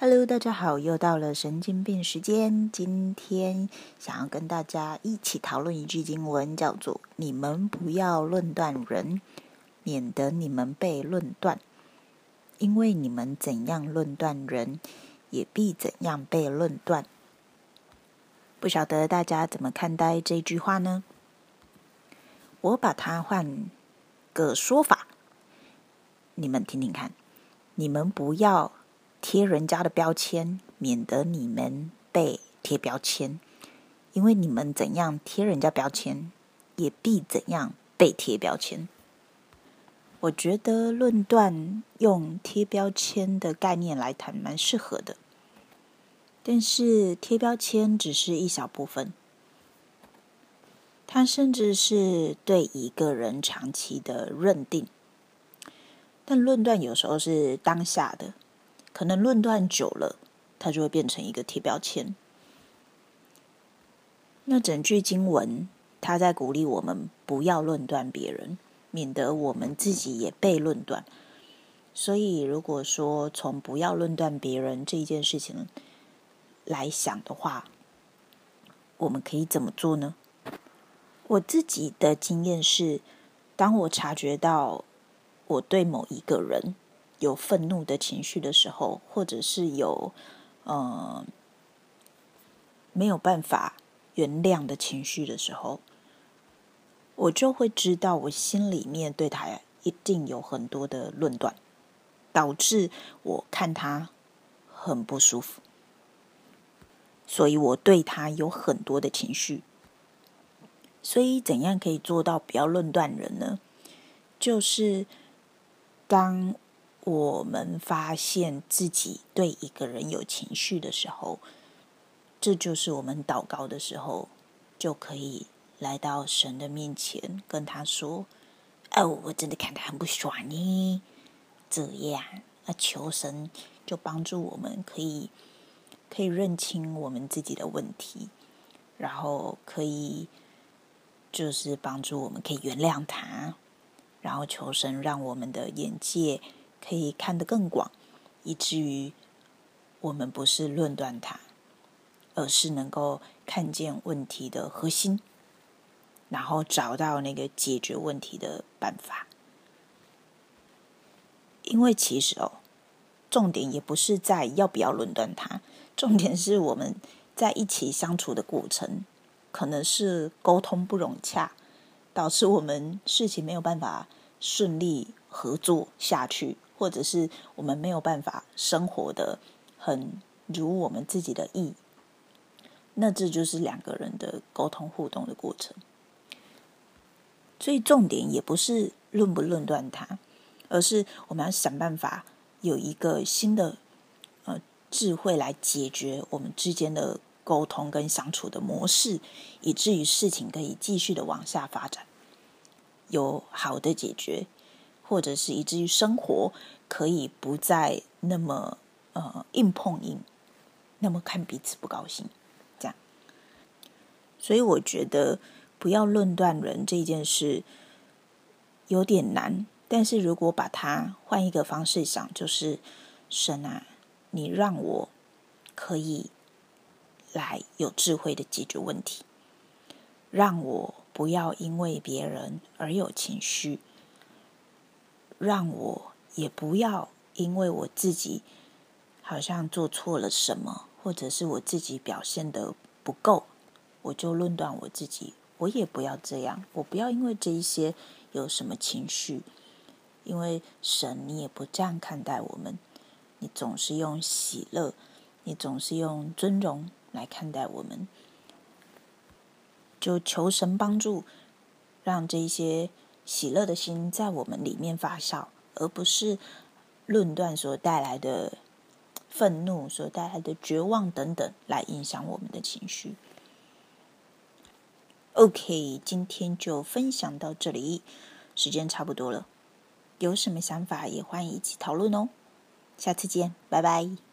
Hello，大家好，又到了神经病时间。今天想要跟大家一起讨论一句经文，叫做“你们不要论断人，免得你们被论断。因为你们怎样论断人，也必怎样被论断。”不晓得大家怎么看待这句话呢？我把它换个说法，你们听听看。你们不要。贴人家的标签，免得你们被贴标签。因为你们怎样贴人家标签，也必怎样被贴标签。我觉得论断用贴标签的概念来谈，蛮适合的。但是贴标签只是一小部分，它甚至是对一个人长期的认定。但论断有时候是当下的。可能论断久了，它就会变成一个贴标签。那整句经文，它在鼓励我们不要论断别人，免得我们自己也被论断。所以，如果说从不要论断别人这一件事情来想的话，我们可以怎么做呢？我自己的经验是，当我察觉到我对某一个人。有愤怒的情绪的时候，或者是有呃没有办法原谅的情绪的时候，我就会知道我心里面对他一定有很多的论断，导致我看他很不舒服，所以我对他有很多的情绪。所以，怎样可以做到不要论断人呢？就是当。我们发现自己对一个人有情绪的时候，这就是我们祷告的时候，就可以来到神的面前，跟他说：“哦，我真的看他很不爽呢。”这样，那求神就帮助我们，可以可以认清我们自己的问题，然后可以就是帮助我们可以原谅他，然后求神让我们的眼界。可以看得更广，以至于我们不是论断它，而是能够看见问题的核心，然后找到那个解决问题的办法。因为其实哦，重点也不是在要不要论断它，重点是我们在一起相处的过程，可能是沟通不融洽，导致我们事情没有办法顺利合作下去。或者是我们没有办法生活的很如我们自己的意，那这就是两个人的沟通互动的过程。所以重点也不是论不论断它，而是我们要想办法有一个新的呃智慧来解决我们之间的沟通跟相处的模式，以至于事情可以继续的往下发展，有好的解决。或者是以至于生活可以不再那么呃硬碰硬，那么看彼此不高兴，这样。所以我觉得不要论断人这件事有点难，但是如果把它换一个方式想，就是神啊，你让我可以来有智慧的解决问题，让我不要因为别人而有情绪。让我也不要因为我自己好像做错了什么，或者是我自己表现的不够，我就论断我自己。我也不要这样，我不要因为这一些有什么情绪，因为神你也不这样看待我们，你总是用喜乐，你总是用尊荣来看待我们，就求神帮助，让这一些。喜乐的心在我们里面发酵，而不是论断所带来的愤怒、所带来的绝望等等来影响我们的情绪。OK，今天就分享到这里，时间差不多了，有什么想法也欢迎一起讨论哦。下次见，拜拜。